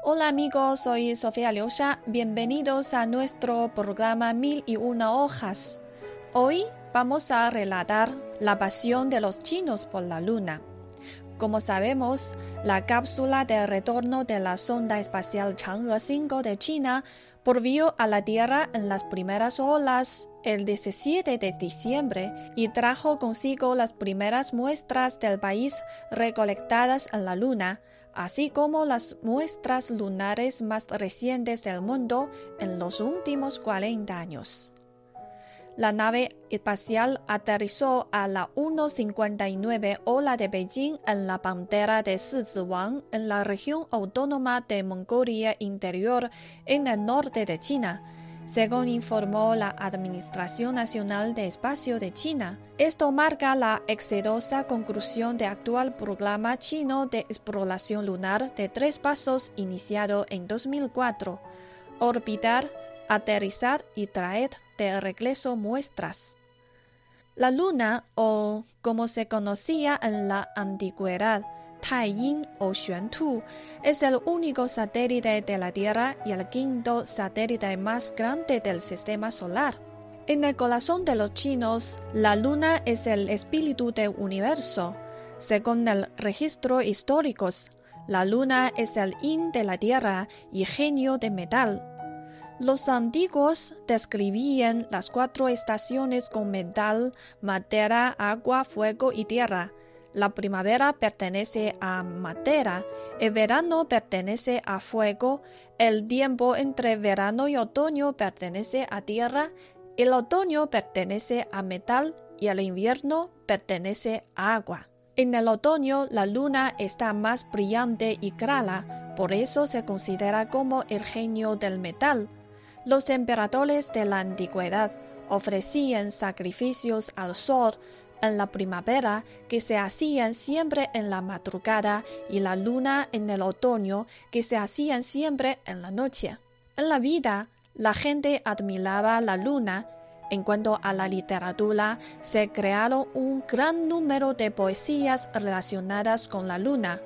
Hola amigos, soy Sofía Liusha. Bienvenidos a nuestro programa Mil y una hojas. Hoy vamos a relatar la pasión de los chinos por la luna. Como sabemos, la cápsula de retorno de la sonda espacial Chang'e 5 de China volvió a la Tierra en las primeras olas el 17 de diciembre y trajo consigo las primeras muestras del país recolectadas en la Luna, así como las muestras lunares más recientes del mundo en los últimos 40 años. La nave espacial aterrizó a la 1.59 hora de Beijing en la pantera de Siziwang, en la región autónoma de Mongolia Interior, en el norte de China, según informó la Administración Nacional de Espacio de China. Esto marca la exitosa conclusión del actual programa chino de exploración lunar de tres pasos iniciado en 2004. Orbitar, aterrizar y traer de regreso muestras. La luna, o como se conocía en la antigüedad, Taiyin o Xuantu, es el único satélite de la Tierra y el quinto satélite más grande del sistema solar. En el corazón de los chinos, la luna es el espíritu del universo. Según el registro histórico, la luna es el yin de la Tierra y genio de metal. Los antiguos describían las cuatro estaciones con metal, madera, agua, fuego y tierra. La primavera pertenece a madera, el verano pertenece a fuego, el tiempo entre verano y otoño pertenece a tierra, el otoño pertenece a metal y el invierno pertenece a agua. En el otoño la luna está más brillante y clara, por eso se considera como el genio del metal. Los emperadores de la antigüedad ofrecían sacrificios al sol en la primavera que se hacían siempre en la madrugada y la luna en el otoño que se hacían siempre en la noche. En la vida, la gente admiraba la luna. En cuanto a la literatura, se crearon un gran número de poesías relacionadas con la luna.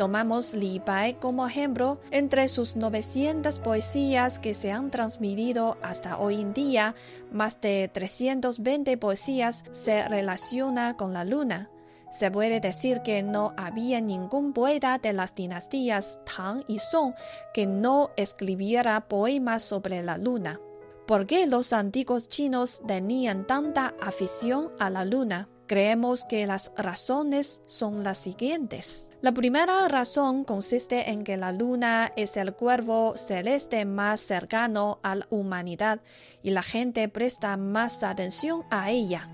Tomamos Li Bai como ejemplo. Entre sus 900 poesías que se han transmitido hasta hoy en día, más de 320 poesías se relacionan con la luna. Se puede decir que no había ningún poeta de las dinastías Tang y Song que no escribiera poemas sobre la luna. ¿Por qué los antiguos chinos tenían tanta afición a la luna? Creemos que las razones son las siguientes. La primera razón consiste en que la luna es el cuervo celeste más cercano a la humanidad y la gente presta más atención a ella.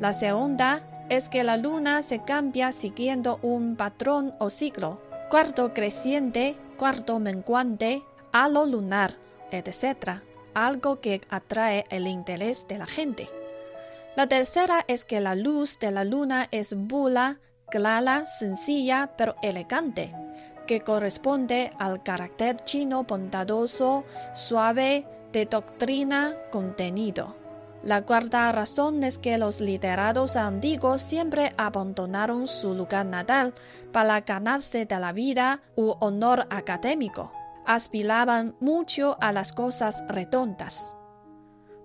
La segunda es que la luna se cambia siguiendo un patrón o ciclo, cuarto creciente, cuarto menguante, halo lunar, etc., algo que atrae el interés de la gente. La tercera es que la luz de la luna es bula, clara, sencilla pero elegante, que corresponde al carácter chino bondadoso, suave, de doctrina, contenido. La cuarta razón es que los literatos antiguos siempre abandonaron su lugar natal para ganarse de la vida u honor académico. Aspiraban mucho a las cosas redondas.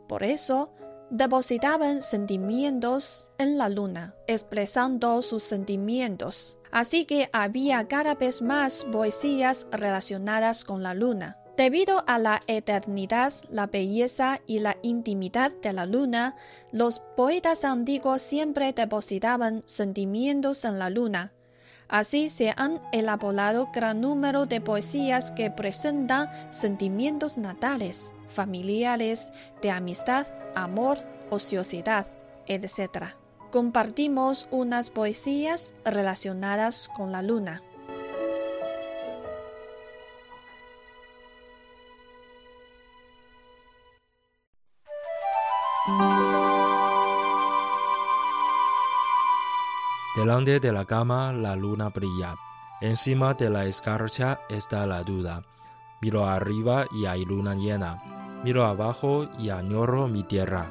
Por eso, depositaban sentimientos en la luna, expresando sus sentimientos. Así que había cada vez más poesías relacionadas con la luna. Debido a la eternidad, la belleza y la intimidad de la luna, los poetas antiguos siempre depositaban sentimientos en la luna. Así se han elaborado gran número de poesías que presentan sentimientos natales, familiares, de amistad, amor, ociosidad, etc. Compartimos unas poesías relacionadas con la luna. Delante de la cama la luna brilla. Encima de la escarcha está la duda. Miro arriba y hay luna llena. Miro abajo y añoro mi tierra.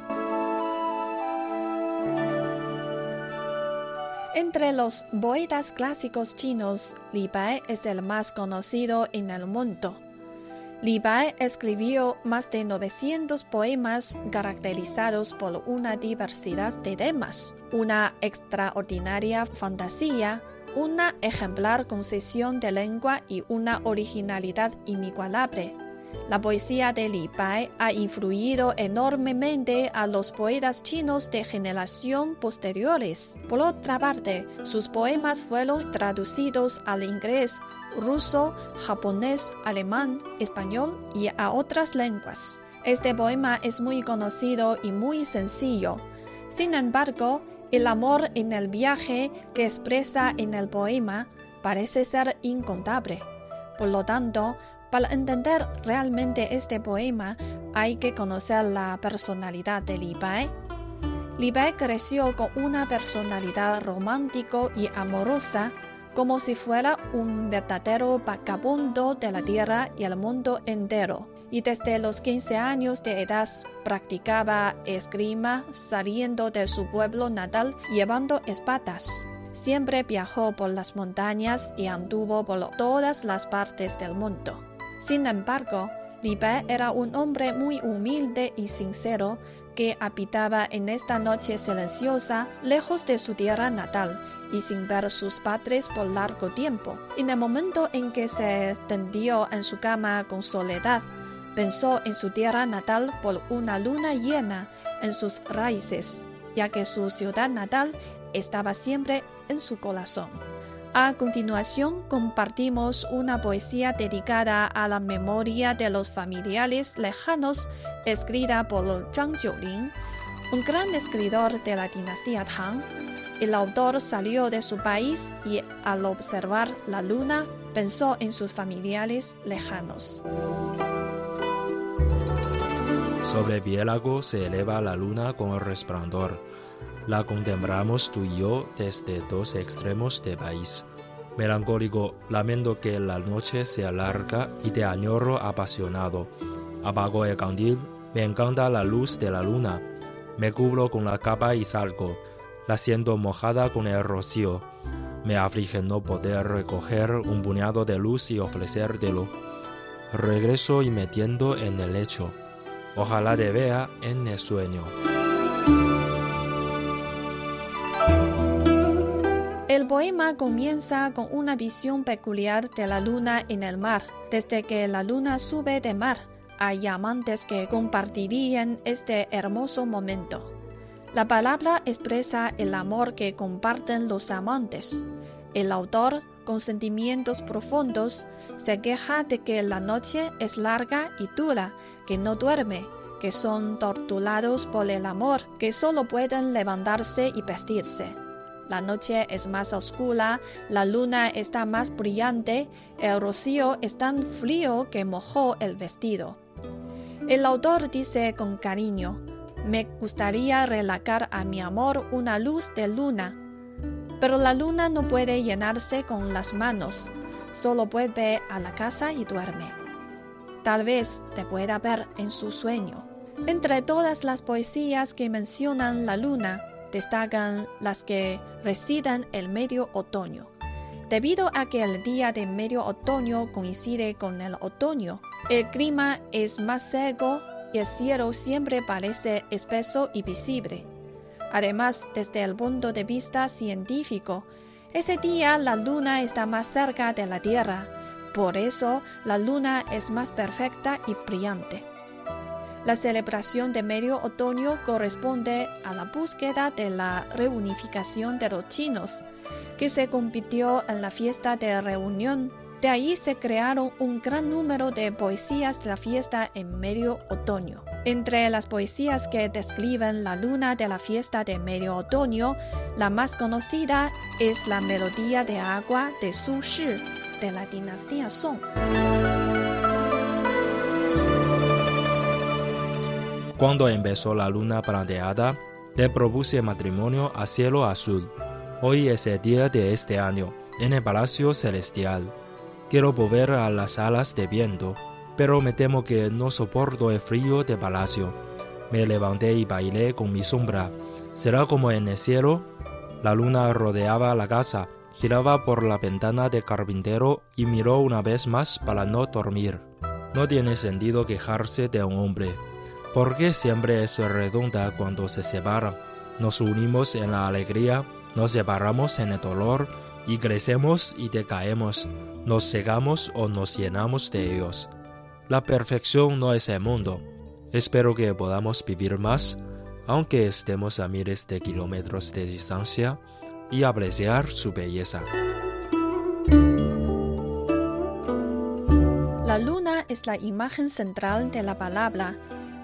Entre los poetas clásicos chinos, Li Bai es el más conocido en el mundo. Li Bai escribió más de 900 poemas caracterizados por una diversidad de temas, una extraordinaria fantasía, una ejemplar concesión de lengua y una originalidad inigualable. La poesía de Li Bai ha influido enormemente a los poetas chinos de generación posteriores. Por otra parte, sus poemas fueron traducidos al inglés, ruso, japonés, alemán, español y a otras lenguas. Este poema es muy conocido y muy sencillo. Sin embargo, el amor en el viaje que expresa en el poema parece ser incontable. Por lo tanto, para entender realmente este poema hay que conocer la personalidad de Li Bai. Li Bai creció con una personalidad romántico y amorosa, como si fuera un verdadero vagabundo de la tierra y el mundo entero. Y desde los 15 años de edad practicaba esgrima saliendo de su pueblo natal llevando espadas. Siempre viajó por las montañas y anduvo por todas las partes del mundo. Sin embargo, Li era un hombre muy humilde y sincero que habitaba en esta noche silenciosa lejos de su tierra natal y sin ver sus padres por largo tiempo. En el momento en que se tendió en su cama con soledad, pensó en su tierra natal por una luna llena en sus raíces, ya que su ciudad natal estaba siempre en su corazón. A continuación, compartimos una poesía dedicada a la memoria de los familiares lejanos, escrita por Zhang Jiuling, un gran escritor de la dinastía Tang. El autor salió de su país y, al observar la luna, pensó en sus familiares lejanos. Sobre Bielago se eleva la luna con resplandor la contemplamos tú y yo desde dos extremos del país. Melancólico, lamento que la noche sea larga y de añoro apasionado. Apago el candil, me encanta la luz de la luna. Me cubro con la capa y salgo. La siento mojada con el rocío. Me aflige no poder recoger un puñado de luz y ofrecértelo. Regreso y metiendo en el lecho. Ojalá te vea en el sueño. Poema comienza con una visión peculiar de la luna en el mar. Desde que la luna sube de mar, hay amantes que compartirían este hermoso momento. La palabra expresa el amor que comparten los amantes. El autor, con sentimientos profundos, se queja de que la noche es larga y dura, que no duerme, que son torturados por el amor, que solo pueden levantarse y vestirse. La noche es más oscura, la luna está más brillante, el rocío es tan frío que mojó el vestido. El autor dice con cariño, me gustaría relacar a mi amor una luz de luna, pero la luna no puede llenarse con las manos, solo vuelve a la casa y duerme. Tal vez te pueda ver en su sueño. Entre todas las poesías que mencionan la luna, destacan las que residen el medio otoño. Debido a que el día de medio otoño coincide con el otoño, el clima es más seco y el cielo siempre parece espeso y visible. Además, desde el punto de vista científico, ese día la luna está más cerca de la Tierra, por eso la luna es más perfecta y brillante. La celebración de medio otoño corresponde a la búsqueda de la reunificación de los chinos, que se compitió en la fiesta de reunión. De ahí se crearon un gran número de poesías de la fiesta en medio otoño. Entre las poesías que describen la luna de la fiesta de medio otoño, la más conocida es la Melodía de Agua de Su Shi, de la dinastía Song. Cuando empezó la luna plateada, le propuse matrimonio a cielo azul. Hoy es el día de este año, en el palacio celestial. Quiero volver a las alas de viento, pero me temo que no soporto el frío de palacio. Me levanté y bailé con mi sombra. ¿Será como en el cielo? La luna rodeaba la casa, giraba por la ventana de carpintero y miró una vez más para no dormir. No tiene sentido quejarse de un hombre, porque siempre es redonda cuando se separan. Nos unimos en la alegría, nos separamos en el dolor, y crecemos y decaemos, nos cegamos o nos llenamos de ellos. La perfección no es el mundo. Espero que podamos vivir más, aunque estemos a miles de kilómetros de distancia, y apreciar su belleza. La luna es la imagen central de la palabra.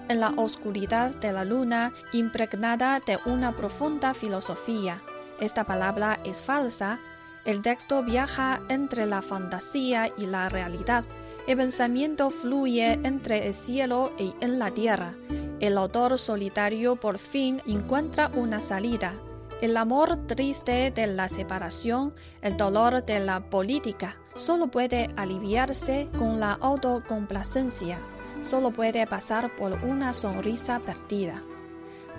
En la oscuridad de la luna, impregnada de una profunda filosofía. Esta palabra es falsa. El texto viaja entre la fantasía y la realidad. El pensamiento fluye entre el cielo y en la tierra. El autor solitario por fin encuentra una salida. El amor triste de la separación, el dolor de la política, solo puede aliviarse con la autocomplacencia, solo puede pasar por una sonrisa perdida.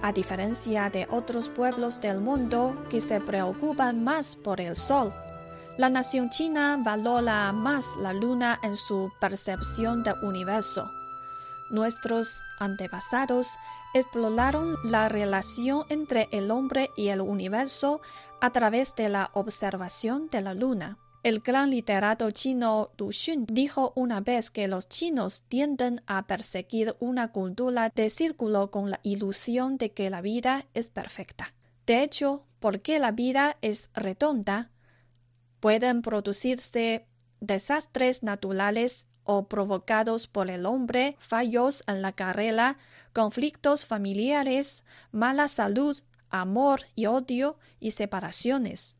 A diferencia de otros pueblos del mundo que se preocupan más por el sol, la nación china valora más la luna en su percepción del universo. Nuestros antepasados exploraron la relación entre el hombre y el universo a través de la observación de la luna. El gran literato chino Du Xun dijo una vez que los chinos tienden a perseguir una cultura de círculo con la ilusión de que la vida es perfecta. De hecho, porque la vida es redonda, pueden producirse desastres naturales o provocados por el hombre, fallos en la carrera, conflictos familiares, mala salud, amor y odio y separaciones.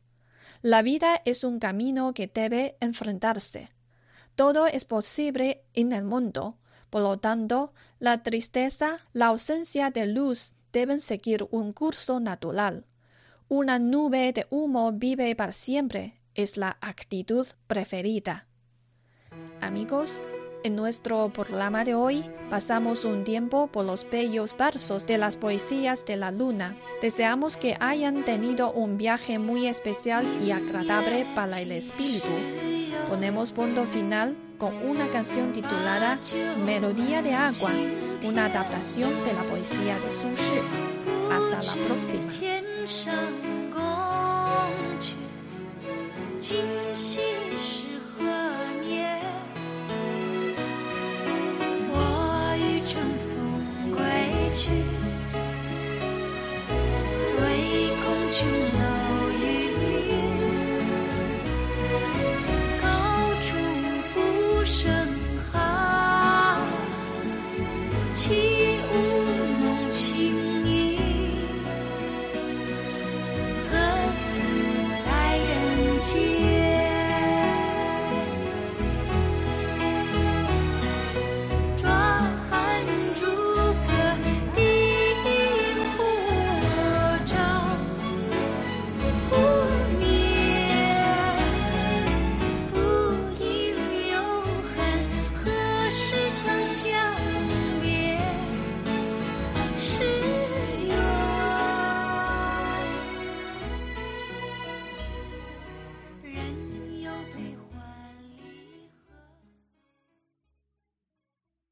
La vida es un camino que debe enfrentarse. Todo es posible en el mundo. Por lo tanto, la tristeza, la ausencia de luz deben seguir un curso natural. Una nube de humo vive para siempre es la actitud preferida. Amigos, en nuestro programa de hoy pasamos un tiempo por los bellos versos de las poesías de la luna. Deseamos que hayan tenido un viaje muy especial y agradable para el espíritu. Ponemos punto final con una canción titulada Melodía de agua, una adaptación de la poesía de Su Shi. Hasta la próxima.